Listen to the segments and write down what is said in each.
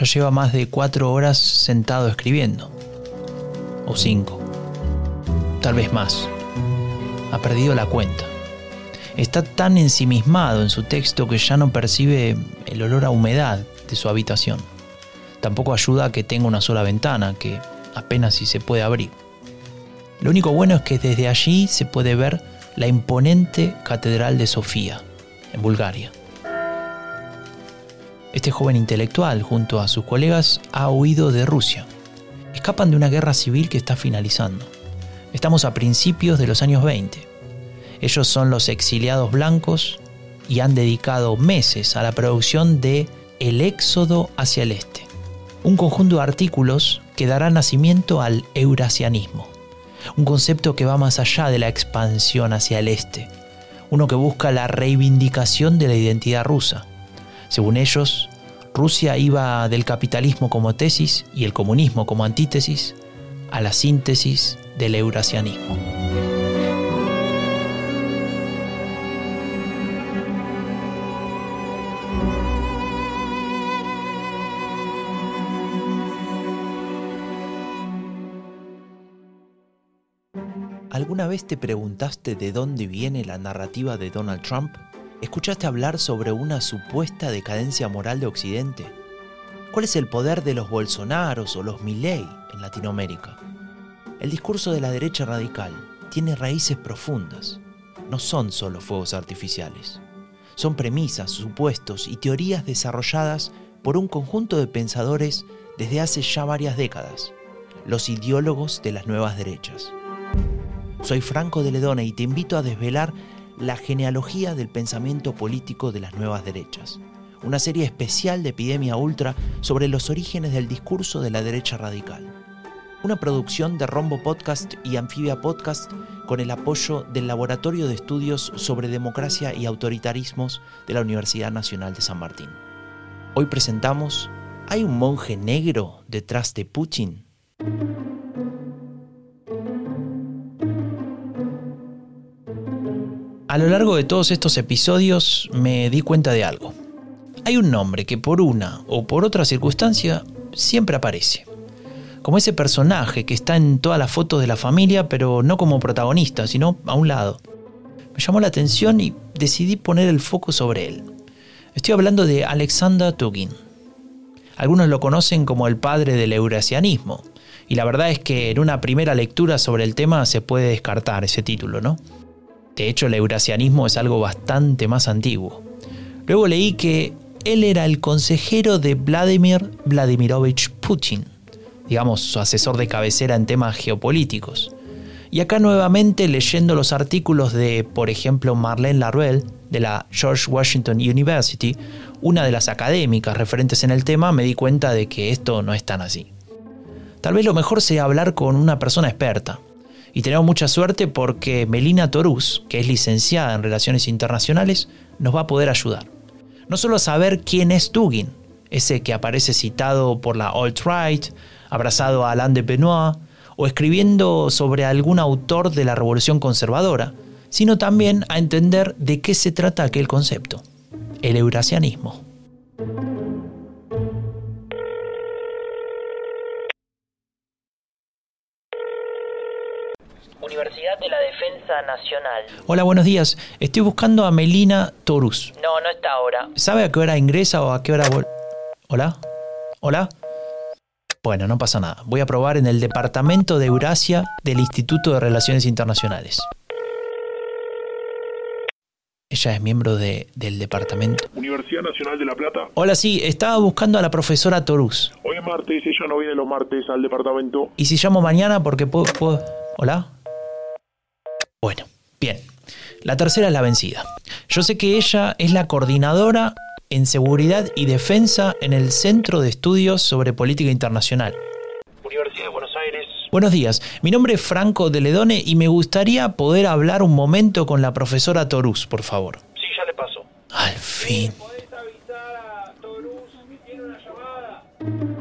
Ya lleva más de cuatro horas sentado escribiendo. O cinco. Tal vez más. Ha perdido la cuenta. Está tan ensimismado en su texto que ya no percibe el olor a humedad de su habitación. Tampoco ayuda a que tenga una sola ventana, que apenas si se puede abrir. Lo único bueno es que desde allí se puede ver la imponente Catedral de Sofía, en Bulgaria. Este joven intelectual, junto a sus colegas, ha huido de Rusia. Escapan de una guerra civil que está finalizando. Estamos a principios de los años 20. Ellos son los exiliados blancos y han dedicado meses a la producción de El éxodo hacia el este, un conjunto de artículos que dará nacimiento al eurasianismo, un concepto que va más allá de la expansión hacia el este, uno que busca la reivindicación de la identidad rusa. Según ellos, Rusia iba del capitalismo como tesis y el comunismo como antítesis a la síntesis del eurasianismo. ¿Alguna vez te preguntaste de dónde viene la narrativa de Donald Trump? ¿Escuchaste hablar sobre una supuesta decadencia moral de Occidente? ¿Cuál es el poder de los Bolsonaros o los Milley en Latinoamérica? El discurso de la derecha radical tiene raíces profundas. No son solo fuegos artificiales. Son premisas, supuestos y teorías desarrolladas por un conjunto de pensadores desde hace ya varias décadas, los ideólogos de las nuevas derechas. Soy Franco de Ledone y te invito a desvelar la genealogía del pensamiento político de las nuevas derechas. Una serie especial de Epidemia Ultra sobre los orígenes del discurso de la derecha radical. Una producción de Rombo Podcast y Anfibia Podcast con el apoyo del Laboratorio de Estudios sobre Democracia y Autoritarismos de la Universidad Nacional de San Martín. Hoy presentamos ¿Hay un monje negro detrás de Putin? A lo largo de todos estos episodios me di cuenta de algo. Hay un nombre que por una o por otra circunstancia siempre aparece. Como ese personaje que está en todas las fotos de la familia, pero no como protagonista, sino a un lado. Me llamó la atención y decidí poner el foco sobre él. Estoy hablando de Alexander Tugin. Algunos lo conocen como el padre del eurasianismo, y la verdad es que en una primera lectura sobre el tema se puede descartar ese título, ¿no? De hecho, el eurasianismo es algo bastante más antiguo. Luego leí que él era el consejero de Vladimir Vladimirovich Putin, digamos su asesor de cabecera en temas geopolíticos. Y acá nuevamente leyendo los artículos de, por ejemplo, Marlene Laruelle, de la George Washington University, una de las académicas referentes en el tema, me di cuenta de que esto no es tan así. Tal vez lo mejor sea hablar con una persona experta, y tenemos mucha suerte porque Melina Torús, que es licenciada en Relaciones Internacionales, nos va a poder ayudar. No solo a saber quién es Tugin, ese que aparece citado por la alt-right, abrazado a Alain de Benoit, o escribiendo sobre algún autor de la Revolución Conservadora, sino también a entender de qué se trata aquel concepto, el eurasianismo. Defensa Nacional. Hola, buenos días. Estoy buscando a Melina Torus. No, no está ahora. ¿Sabe a qué hora ingresa o a qué hora vuelve? ¿Hola? ¿Hola? Bueno, no pasa nada. Voy a probar en el Departamento de Eurasia del Instituto de Relaciones Internacionales. Ella es miembro de, del departamento. Universidad Nacional de La Plata. Hola, sí, estaba buscando a la profesora Torus. Hoy es martes, ella no viene los martes al departamento. ¿Y si llamo mañana porque puedo... puedo... ¿Hola? Bueno, bien. La tercera es la vencida. Yo sé que ella es la coordinadora en seguridad y defensa en el Centro de Estudios sobre Política Internacional. Universidad de Buenos Aires. Buenos días, mi nombre es Franco de Ledone y me gustaría poder hablar un momento con la profesora Torus, por favor. Sí, ya le paso. Al fin. ¿Podés avisar a tiene una llamada?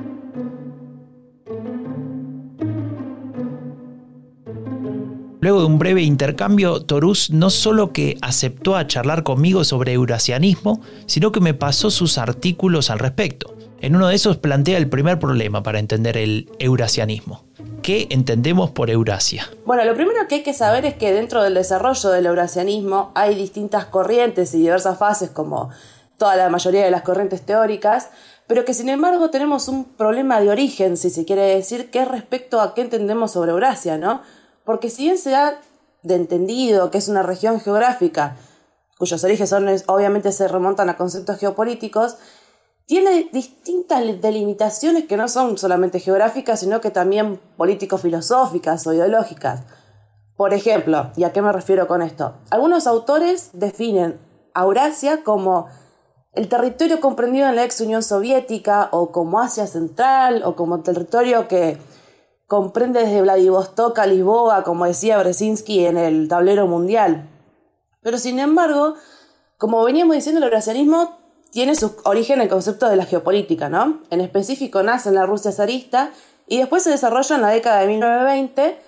Luego de un breve intercambio, Torus no solo que aceptó a charlar conmigo sobre eurasianismo, sino que me pasó sus artículos al respecto. En uno de esos plantea el primer problema para entender el eurasianismo. ¿Qué entendemos por Eurasia? Bueno, lo primero que hay que saber es que dentro del desarrollo del eurasianismo hay distintas corrientes y diversas fases, como toda la mayoría de las corrientes teóricas, pero que sin embargo tenemos un problema de origen, si se quiere decir, que es respecto a qué entendemos sobre Eurasia, ¿no? Porque si bien se da de entendido que es una región geográfica, cuyos orígenes obviamente se remontan a conceptos geopolíticos, tiene distintas delimitaciones que no son solamente geográficas, sino que también político-filosóficas o ideológicas. Por ejemplo, ¿y a qué me refiero con esto? Algunos autores definen a Eurasia como el territorio comprendido en la ex Unión Soviética o como Asia Central o como territorio que comprende desde Vladivostok a Lisboa, como decía Brzezinski en el tablero mundial. Pero sin embargo, como veníamos diciendo, el eurasianismo tiene su origen en el concepto de la geopolítica, ¿no? En específico nace en la Rusia zarista y después se desarrolla en la década de 1920,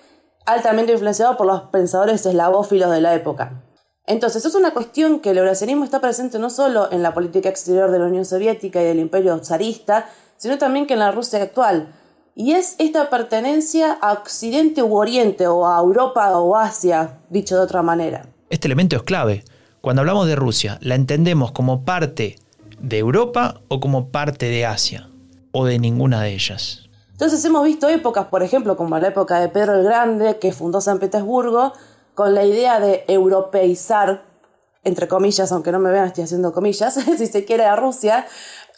altamente influenciado por los pensadores eslavófilos de la época. Entonces, es una cuestión que el eurasianismo está presente no solo en la política exterior de la Unión Soviética y del Imperio zarista, sino también que en la Rusia actual. Y es esta pertenencia a Occidente u Oriente, o a Europa o Asia, dicho de otra manera. Este elemento es clave. Cuando hablamos de Rusia, la entendemos como parte de Europa o como parte de Asia, o de ninguna de ellas. Entonces hemos visto épocas, por ejemplo, como la época de Pedro el Grande, que fundó San Petersburgo, con la idea de europeizar, entre comillas, aunque no me vean, estoy haciendo comillas, si se quiere, a Rusia,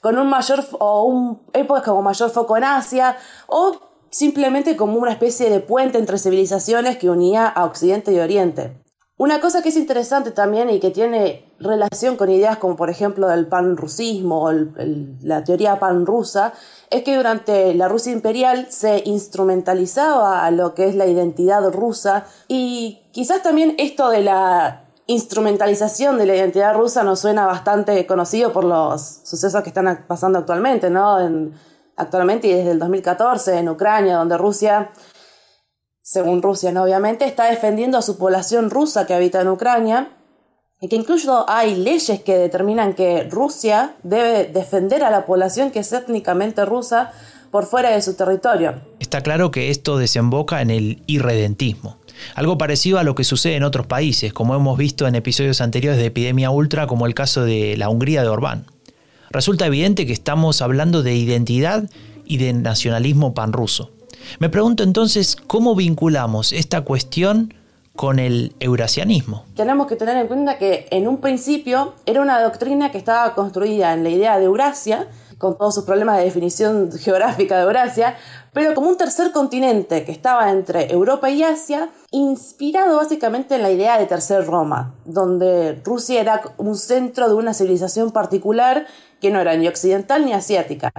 con un mayor, o un, épocas como mayor foco en Asia, o simplemente como una especie de puente entre civilizaciones que unía a Occidente y Oriente. Una cosa que es interesante también y que tiene relación con ideas como por ejemplo del panrusismo o la teoría panrusa es que durante la Rusia imperial se instrumentalizaba a lo que es la identidad rusa y quizás también esto de la instrumentalización de la identidad rusa nos suena bastante conocido por los sucesos que están pasando actualmente, ¿no? actualmente y desde el 2014 en Ucrania, donde Rusia según Rusia, ¿no? obviamente, está defendiendo a su población rusa que habita en Ucrania y que incluso hay leyes que determinan que Rusia debe defender a la población que es étnicamente rusa por fuera de su territorio. Está claro que esto desemboca en el irredentismo. Algo parecido a lo que sucede en otros países, como hemos visto en episodios anteriores de Epidemia Ultra, como el caso de la Hungría de Orbán. Resulta evidente que estamos hablando de identidad y de nacionalismo panruso. Me pregunto entonces cómo vinculamos esta cuestión con el eurasianismo. Tenemos que tener en cuenta que en un principio era una doctrina que estaba construida en la idea de Eurasia, con todos sus problemas de definición geográfica de Eurasia, pero como un tercer continente que estaba entre Europa y Asia, inspirado básicamente en la idea de Tercer Roma, donde Rusia era un centro de una civilización particular que no era ni occidental ni asiática.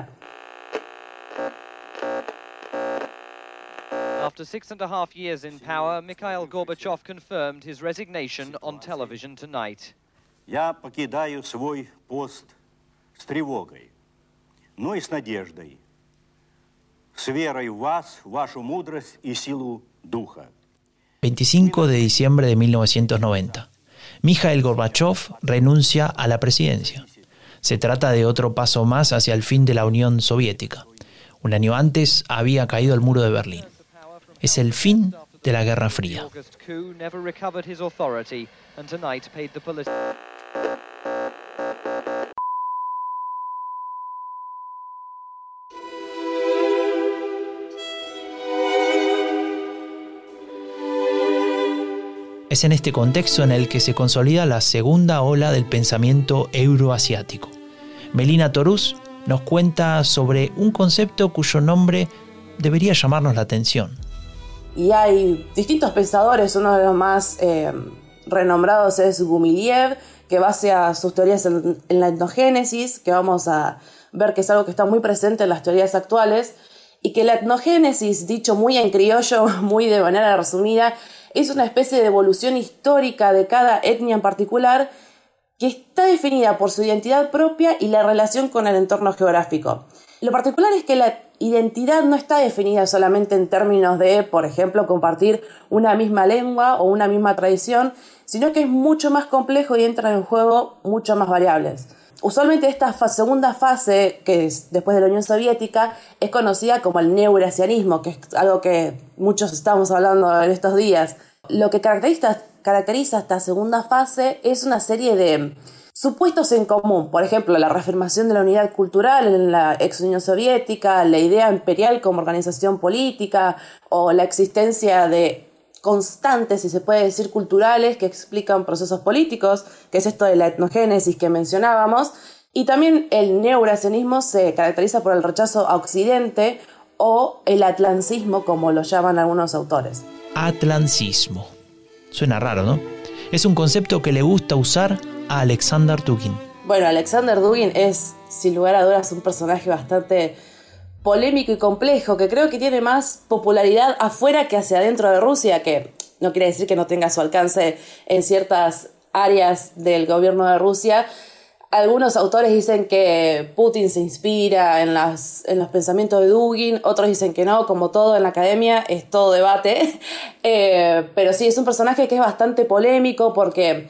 After six and a half years in power, Mikhail Gorbachev confirmed his resignation on television tonight. Я покидаю свой пост с тревогой, но и с надеждой, с верой в вас, вашу мудрость и силу духа. 25 de diciembre de 1990. Mikhail Gorbachev renuncia a la presidencia. Se trata de otro paso más hacia el fin de la Unión Soviética. Un año antes había caído el muro de Berlín es el fin de la Guerra Fría. Es en este contexto en el que se consolida la segunda ola del pensamiento euroasiático. Melina Torús nos cuenta sobre un concepto cuyo nombre debería llamarnos la atención, y hay distintos pensadores, uno de los más eh, renombrados es Gumiliev, que base a sus teorías en, la etnogénesis, que vamos a ver que es algo que está muy presente en las teorías actuales, y que la etnogénesis, dicho muy en criollo, muy de manera resumida, es una especie de evolución histórica de cada etnia en particular que está definida por su identidad propia y la relación con el entorno geográfico. Lo particular es que la identidad no está definida solamente en términos de, por ejemplo, compartir una misma lengua o una misma tradición, sino que es mucho más complejo y entran en juego mucho más variables. Usualmente esta segunda fase, que es después de la Unión Soviética, es conocida como el neurasianismo, que es algo que muchos estamos hablando en estos días. Lo que caracteriza, caracteriza esta segunda fase es una serie de supuestos en común, por ejemplo, la reafirmación de la unidad cultural en la ex Unión Soviética, la idea imperial como organización política o la existencia de constantes, si se puede decir, culturales que explican procesos políticos, que es esto de la etnogénesis que mencionábamos, y también el neurasianismo se caracteriza por el rechazo a Occidente o el atlancismo, como lo llaman algunos autores. Atlancismo. Suena raro, ¿no? Es un concepto que le gusta usar a Alexander Dugin. Bueno, Alexander Dugin es, sin lugar a dudas, un personaje bastante polémico y complejo, que creo que tiene más popularidad afuera que hacia adentro de Rusia, que no quiere decir que no tenga su alcance en ciertas áreas del gobierno de Rusia. Algunos autores dicen que Putin se inspira en, las, en los pensamientos de Dugin, otros dicen que no, como todo en la academia, es todo debate. Eh, pero sí, es un personaje que es bastante polémico porque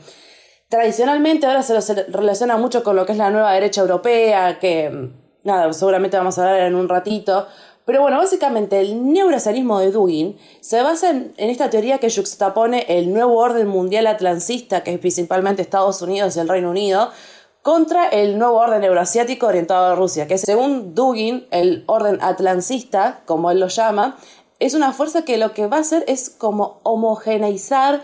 tradicionalmente ahora se lo relaciona mucho con lo que es la nueva derecha europea, que nada, seguramente vamos a hablar en un ratito. Pero bueno, básicamente el neurasianismo de Dugin se basa en, esta teoría que juxtapone el nuevo orden mundial atlancista, que es principalmente Estados Unidos y el Reino Unido, contra el nuevo orden euroasiático orientado a Rusia, que según Dugin, el orden atlancista, como él lo llama, es una fuerza que lo que va a hacer es como homogeneizar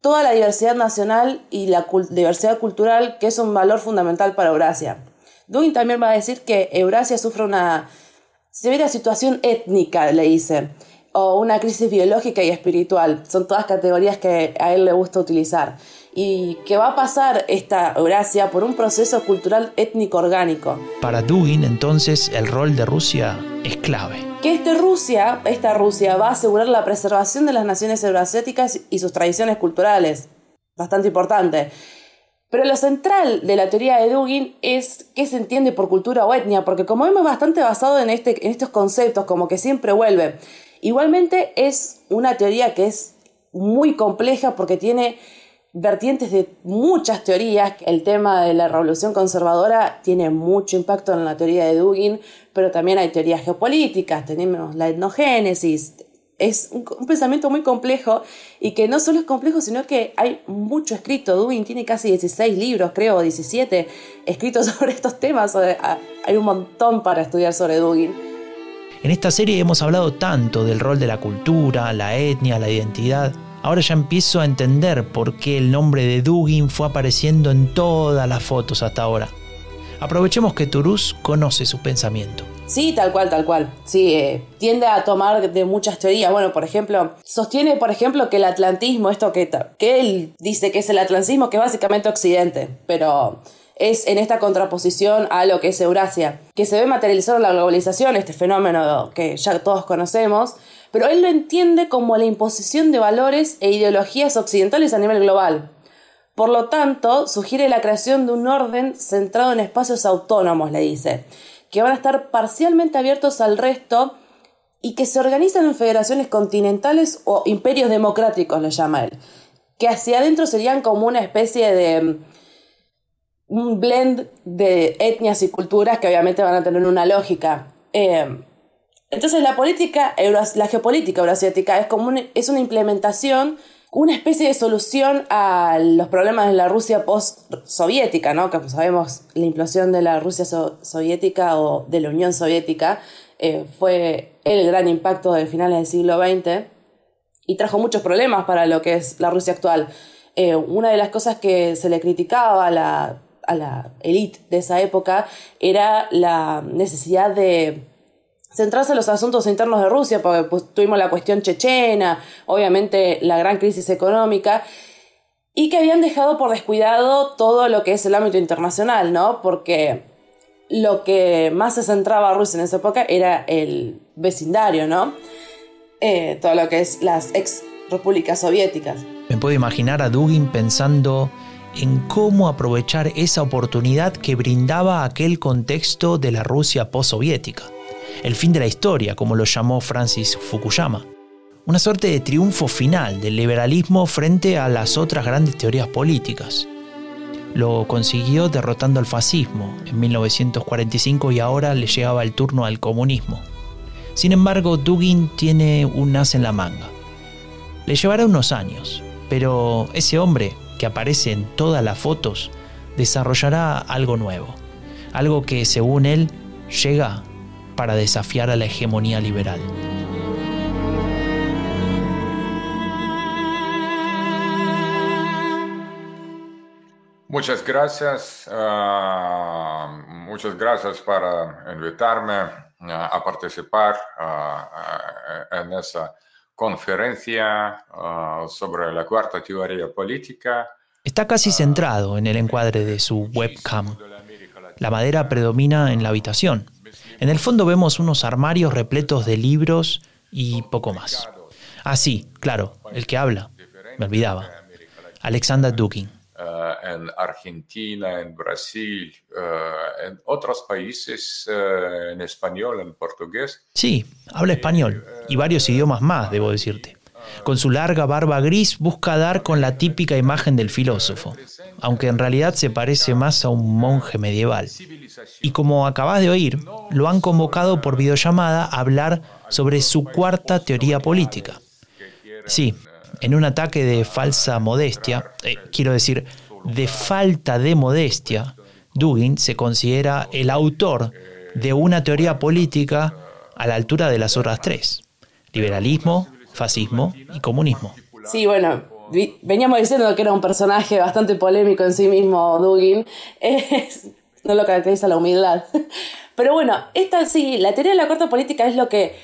toda la diversidad nacional y la diversidad cultural, que es un valor fundamental para Eurasia. Dugin también va a decir que Eurasia sufre una severa situación étnica, le dice, o una crisis biológica y espiritual. Son todas categorías que a él le gusta utilizar. Y que va a pasar esta Eurasia por un proceso cultural étnico orgánico. Para Dugin, entonces, el rol de Rusia es clave. Que este Rusia, esta Rusia va a asegurar la preservación de las naciones euroasiáticas y sus tradiciones culturales. Bastante importante. Pero lo central de la teoría de Dugin es qué se entiende por cultura o etnia, porque como vemos bastante basado en, este, en estos conceptos, como que siempre vuelve. Igualmente es una teoría que es muy compleja porque tiene vertientes de muchas teorías. El tema de la revolución conservadora tiene mucho impacto en la teoría de Dugin, pero también hay teorías geopolíticas, tenemos la etnogénesis. Es un, pensamiento muy complejo y que no solo es complejo, sino que hay mucho escrito. Dugin tiene casi 16 libros, creo, 17 escritos sobre estos temas. Hay un montón para estudiar sobre Dugin. En esta serie hemos hablado tanto del rol de la cultura, la etnia, la identidad. Ahora ya empiezo a entender por qué el nombre de Dugin fue apareciendo en todas las fotos hasta ahora. Aprovechemos que Turús conoce su pensamiento. Sí, tal cual, tal cual. Sí, eh, tiende a tomar de muchas teorías. Bueno, por ejemplo, sostiene, por ejemplo, que el atlantismo, esto que, que él dice que es el atlantismo, que es básicamente Occidente, pero es en esta contraposición a lo que es Eurasia, que se ve materializado en la globalización, este fenómeno que ya todos conocemos, pero él lo entiende como la imposición de valores e ideologías occidentales a nivel global. Por lo tanto, sugiere la creación de un orden centrado en espacios autónomos, le dice, que van a estar parcialmente abiertos al resto y que se organizan en federaciones continentales o imperios democráticos, le llama él, que hacia adentro serían como una especie de un blend de etnias y culturas que obviamente van a tener una lógica. Eh, entonces la política, la geopolítica euroasiática es como es una implementación, una especie de solución a los problemas de la Rusia post-soviética, ¿no? Que sabemos la implosión de la Rusia so soviética o de la Unión Soviética eh, fue el gran impacto de finales del siglo XX y trajo muchos problemas para lo que es la Rusia actual. Eh, una de las cosas que se le criticaba a la a la élite de esa época era la necesidad de centrarse en los asuntos internos de Rusia, porque pues, tuvimos la cuestión chechena, obviamente la gran crisis económica, y que habían dejado por descuidado todo lo que es el ámbito internacional, ¿no? Porque lo que más se centraba a Rusia en esa época era el vecindario, ¿no? Eh, todo lo que es las ex repúblicas soviéticas. Me puedo imaginar a Dugin pensando en cómo aprovechar esa oportunidad que brindaba aquel contexto de la Rusia postsoviética. El fin de la historia, como lo llamó Francis Fukuyama. Una suerte de triunfo final del liberalismo frente a las otras grandes teorías políticas. Lo consiguió derrotando al fascismo en 1945 y ahora le llegaba el turno al comunismo. Sin embargo, Dugin tiene un as en la manga. Le llevará unos años, pero ese hombre que aparece en todas las fotos desarrollará algo nuevo, algo que según él llega para desafiar a la hegemonía liberal. Muchas gracias, ah, muchas gracias para invitarme ah, a participar ah, en esa conferencia sobre la cuarta teoría política. Está casi centrado en el encuadre de su webcam. La madera predomina en la habitación. En el fondo vemos unos armarios repletos de libros y poco más. Ah, sí, claro, el que habla. Me olvidaba. Alexander Dugin. Eh, en Argentina, en Brasil, eh, en otros países, eh, en español, en portugués. Sí, habla español y varios idiomas más, debo decirte. Con su larga barba gris busca dar con la típica imagen del filósofo, aunque en realidad se parece más a un monje medieval. Y como acabas de oír, lo han convocado por videollamada a hablar sobre su cuarta teoría política. Sí, en un ataque de falsa modestia, eh, quiero decir, de falta de modestia, Dugin se considera el autor de una teoría política a la altura de las otras tres, liberalismo, fascismo y comunismo. Sí, bueno, veníamos diciendo que era un personaje bastante polémico en sí mismo, Dugin. no lo caracteriza la humildad. Pero bueno, esta sí, la teoría de la cuarta política es lo que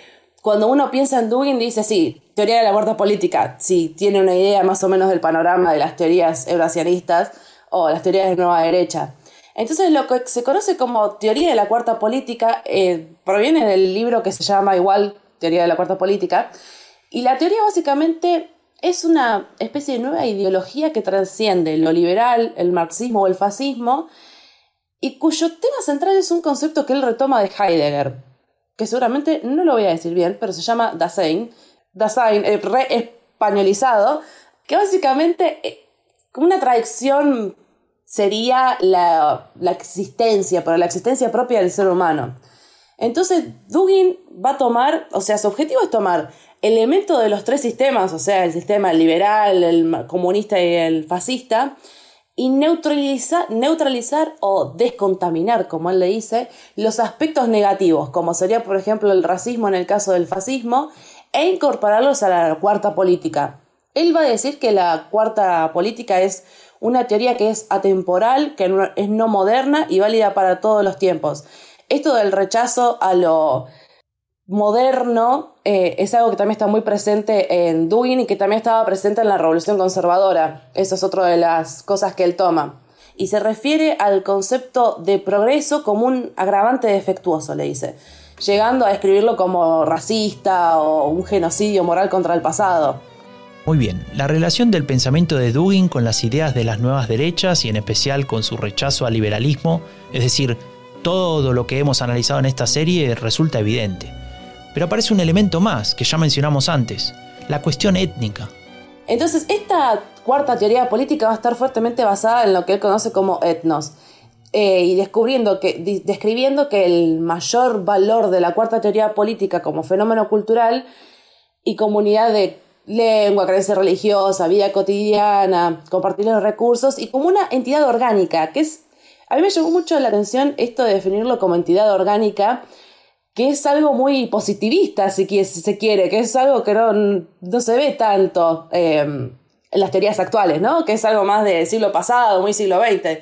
cuando uno piensa en Dugin dice, sí, teoría de la cuarta política, sí, tiene una idea más o menos del panorama de las teorías eurasianistas o las teorías de nueva derecha. Entonces lo que se conoce como teoría de la cuarta política eh, proviene del libro que se llama igual teoría de la cuarta política. Y la teoría básicamente es una especie de nueva ideología que trasciende lo liberal, el marxismo o el fascismo, y cuyo tema central es un concepto que él retoma de Heidegger, que seguramente no lo voy a decir bien, pero se llama Dasein, Dasein eh, re-españolizado, que básicamente eh, una tradición sería la, la, existencia, pero la existencia propia del ser humano. Entonces, Dugin va a tomar, o sea, su objetivo es tomar elementos de los tres sistemas, o sea, el sistema liberal, el comunista y el fascista, y neutralizar o descontaminar, como él le dice, los aspectos negativos, como sería, por ejemplo, el racismo en el caso del fascismo, e incorporarlos a la cuarta política. Él va a decir que la cuarta política es una teoría que es atemporal, que es no moderna y válida para todos los tiempos. Esto del rechazo a lo moderno eh, es algo que también está muy presente en Dugin y que también estaba presente en la Revolución Conservadora. Eso es otra de las cosas que él toma. Y se refiere al concepto de progreso como un agravante defectuoso, le dice, llegando a describirlo como racista o un genocidio moral contra el pasado. Muy bien, la relación del pensamiento de Dugin con las ideas de las nuevas derechas y en especial con su rechazo al liberalismo, es decir, todo lo que hemos analizado en esta serie resulta evidente. Pero aparece un elemento más que ya mencionamos antes, la cuestión étnica. Entonces, esta cuarta teoría política va a estar fuertemente basada en lo que él conoce como etnos. Eh, y descubriendo que, describiendo que el mayor valor de la cuarta teoría política como fenómeno cultural y comunidad de lengua, creencia religiosa, vida cotidiana, compartir los recursos y como una entidad orgánica, que es, a mí me llamó mucho la atención esto de definirlo como entidad orgánica, que es algo muy positivista, si, se quiere, que es algo que no, no se ve tanto em, en las teorías actuales, ¿no? Que es algo más del siglo pasado, muy siglo XX.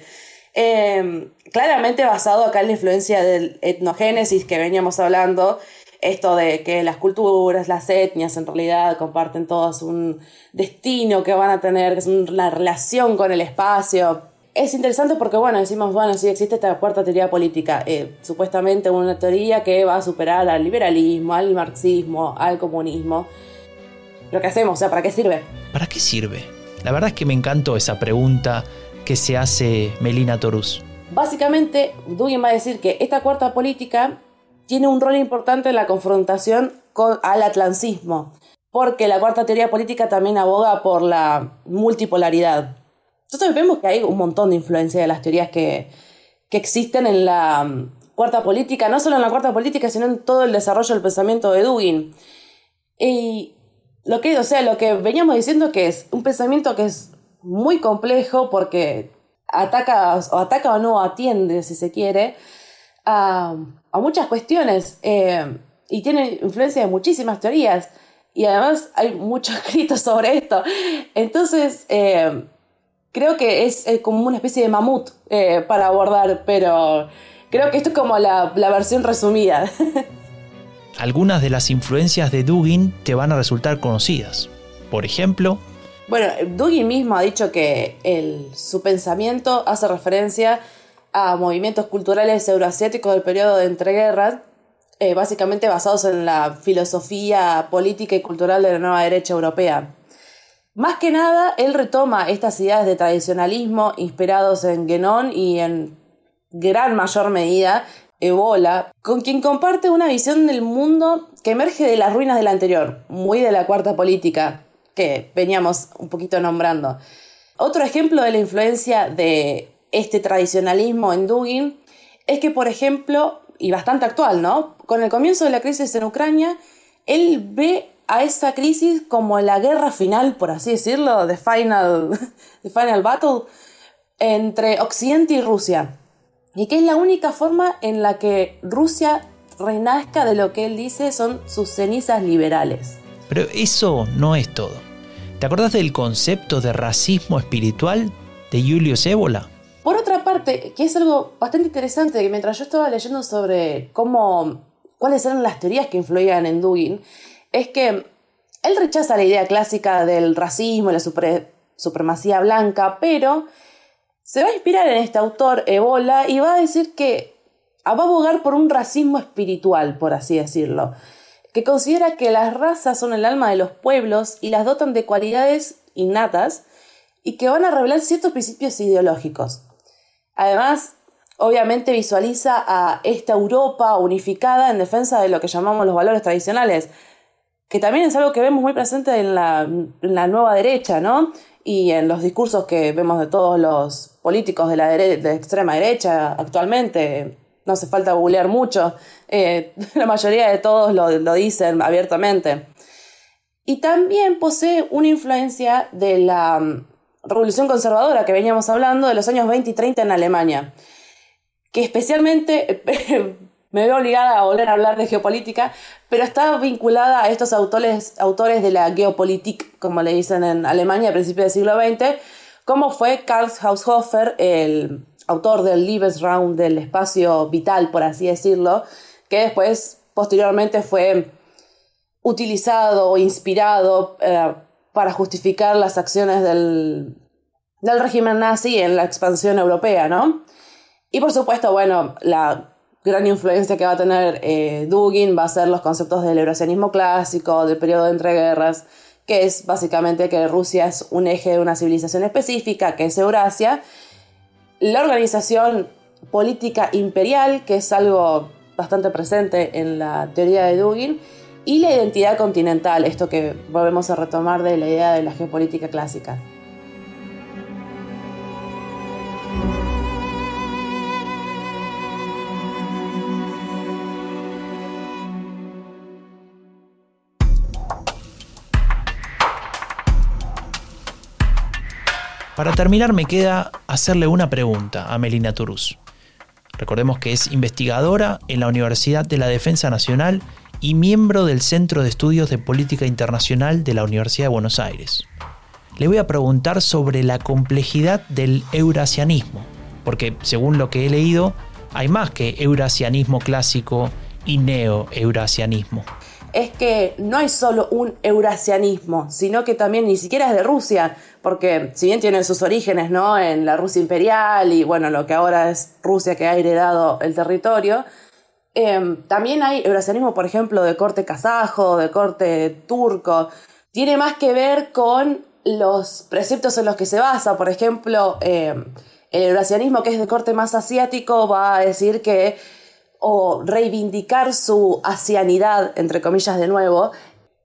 Em, claramente basado acá en la influencia del etnogénesis que veníamos hablando, esto de que las culturas, las etnias en realidad comparten todos un destino que van a tener, que es una relación con el espacio, es interesante porque, bueno, decimos, bueno, sí existe esta cuarta teoría política, eh, supuestamente una teoría que va a superar al liberalismo, al marxismo, al comunismo. ¿Pero qué hacemos? O sea, ¿para qué sirve? ¿Para qué sirve? La verdad es que me encantó esa pregunta que se hace Melina Torus. Básicamente, Dugin va a decir que esta cuarta política tiene un rol importante en la confrontación con, al atlancismo, porque la cuarta teoría política también aboga por la multipolaridad Nosotros vemos que hay un montón de influencia de las teorías que, que existen en la mm, cuarta política, no solo en la cuarta política, sino en todo el desarrollo del pensamiento de Dugin. Y lo que, o sea, lo que veníamos diciendo que es un pensamiento que es muy complejo porque ataca o ataca o no atiende, si se quiere, a, muchas cuestiones eh, y tiene influencia de muchísimas teorías y además hay mucho escrito sobre esto. Entonces, eh, creo que es, como una especie de mamut eh, para abordar, pero creo que esto es como la, la versión resumida. Algunas de las influencias de Dugin te van a resultar conocidas. Por ejemplo, bueno, Dugin mismo ha dicho que el, su pensamiento hace referencia a movimientos culturales euroasiáticos del periodo de entreguerras, eh, básicamente basados en la filosofía política y cultural de la nueva derecha europea. Más que nada, él retoma estas ideas de tradicionalismo inspirados en Guénon y en gran mayor medida Ebola, con quien comparte una visión del mundo que emerge de las ruinas del anterior, muy de la cuarta política, que veníamos un poquito nombrando. Otro ejemplo de la influencia de este tradicionalismo en Dugin es que, por ejemplo, y bastante actual, ¿no? Con el comienzo de la crisis en Ucrania, él ve a esa crisis como la guerra final, por así decirlo, the final, the final battle, entre Occidente y Rusia. Y que es la única forma en la que Rusia renazca de lo que él dice son sus cenizas liberales. Pero eso no es todo. ¿Te acordás del concepto de racismo espiritual de Julius Ébola? Por otra parte, que es algo bastante interesante, que mientras yo estaba leyendo sobre cómo, cuáles eran las teorías que influían en Dugin, es que él rechaza la idea clásica del racismo y la supremacía blanca, pero se va a inspirar en este autor, Ebola, y va a decir que va a abogar por un racismo espiritual, por así decirlo, que considera que las razas son el alma de los pueblos y las dotan de cualidades innatas y que van a revelar ciertos principios ideológicos. Además, obviamente visualiza a esta Europa unificada en defensa de lo que llamamos los valores tradicionales, que también es algo que vemos muy presente en la, nueva derecha, ¿no? Y en los discursos que vemos de todos los políticos de la de extrema derecha actualmente. No hace falta googlear mucho, eh, la mayoría de todos lo, lo dicen abiertamente. Y también posee una influencia de la revolución conservadora que veníamos hablando de los años 20 y 30 en Alemania, que especialmente me veo obligada a volver a hablar de geopolítica, pero está vinculada a estos autores, de la Geopolitik, como le dicen en Alemania a principios del siglo XX, como fue Karl Haushofer, el autor del Lebensraum, del espacio vital, por así decirlo, que después, posteriormente, fue utilizado o inspirado eh, para justificar las acciones del, del régimen nazi en la expansión europea, ¿no? Y por supuesto, bueno, la gran influencia que va a tener eh, Dugin va a ser los conceptos del eurasianismo clásico, del periodo de entreguerras, que es básicamente que Rusia es un eje de una civilización específica, que es Eurasia, la organización política imperial, que es algo bastante presente en la teoría de Dugin, y la identidad continental, esto que volvemos a retomar de la idea de la geopolítica clásica. Para terminar me queda hacerle una pregunta a Melina Turús. Recordemos que es investigadora en la Universidad de la Defensa Nacional y miembro del Centro de Estudios de Política Internacional de la Universidad de Buenos Aires. Le voy a preguntar sobre la complejidad del eurasianismo, porque según lo que he leído, hay más que eurasianismo clásico y neo-eurasianismo. Es que no hay solo un eurasianismo, sino que también ni siquiera es de Rusia, porque si bien tiene sus orígenes ¿no? en la Rusia imperial y bueno, lo que ahora es Rusia que ha heredado el territorio, Em, también hay eurasianismo, por ejemplo, de corte kazajo, de corte turco. Tiene más que ver con los preceptos en los que se basa. Por ejemplo, em, el eurasianismo, que es de corte más asiático, va a decir que, o reivindicar su asianidad, entre comillas de nuevo,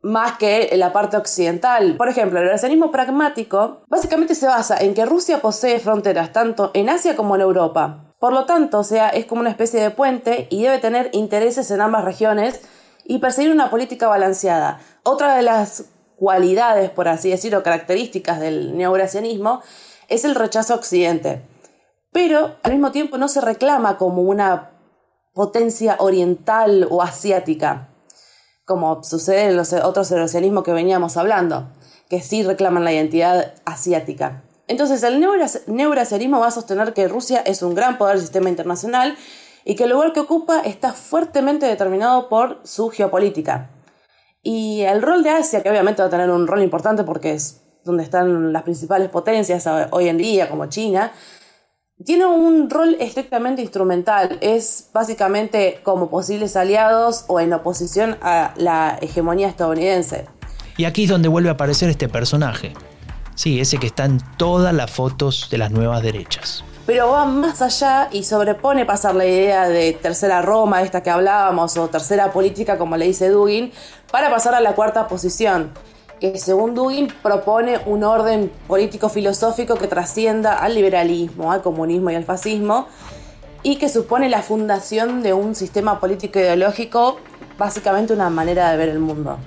más que la parte occidental. Por ejemplo, el eurasianismo pragmático básicamente se basa en que Rusia posee fronteras tanto en Asia como en Europa. Por lo tanto, o sea, es como una especie de puente y debe tener intereses en ambas regiones y perseguir una política balanceada. Otra de las cualidades, por así decirlo, características del neoeurasianismo es el rechazo a Occidente. Pero al mismo tiempo no se reclama como una potencia oriental o asiática como sucede en los otros eurasianismos que veníamos hablando, que sí reclaman la identidad asiática. Entonces, el neurasianismo va a sostener que Rusia es un gran poder del sistema internacional y que el lugar que ocupa está fuertemente determinado por su geopolítica. Y el rol de Asia, que obviamente va a tener un rol importante porque es donde están las principales potencias hoy en día, como China, tiene un rol estrictamente instrumental, es básicamente como posibles aliados o en oposición a la hegemonía estadounidense. Y aquí es donde vuelve a aparecer este personaje. Sí, ese que está en todas las fotos de las nuevas derechas. Pero va más allá y sobrepone pasar la idea de tercera Roma, esta que hablábamos, o tercera política, como le dice Dugin, para pasar a la cuarta posición, según Dugin propone un orden político-filosófico que trascienda al liberalismo, al comunismo y al fascismo, y que supone la fundación de un sistema político ideológico, básicamente una manera de ver el mundo.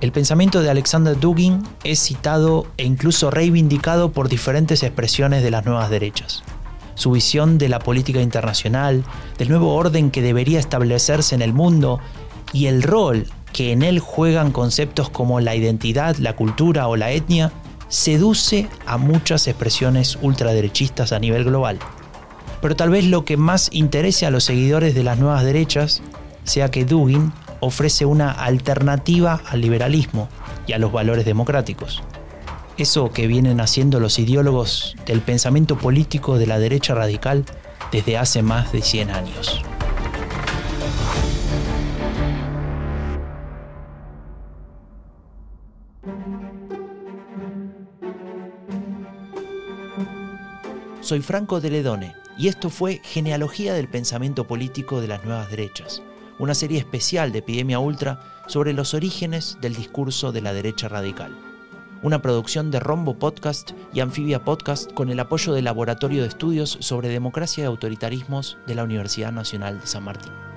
El pensamiento de Alexander Dugin es citado e incluso reivindicado por diferentes expresiones de las nuevas derechas. Su visión de la política internacional, del nuevo orden que debería establecerse en el mundo y el rol que en él juegan conceptos como la identidad, la cultura o la etnia, seduce a muchas expresiones ultraderechistas a nivel global. Pero tal vez lo que más interese a los seguidores de las nuevas derechas sea que Dugin ofrece una alternativa al liberalismo y a los valores democráticos. Eso que vienen haciendo los ideólogos del pensamiento político de la derecha radical desde hace más de 100 años. Soy Franco de Ledone y esto fue Genealogía del Pensamiento Político de las Nuevas Derechas, una serie especial de Epidemia Ultra sobre los orígenes del discurso de la derecha radical. Una producción de Rombo Podcast y Anfibia Podcast con el apoyo del Laboratorio de Estudios sobre Democracia y Autoritarismos de la Universidad Nacional de San Martín.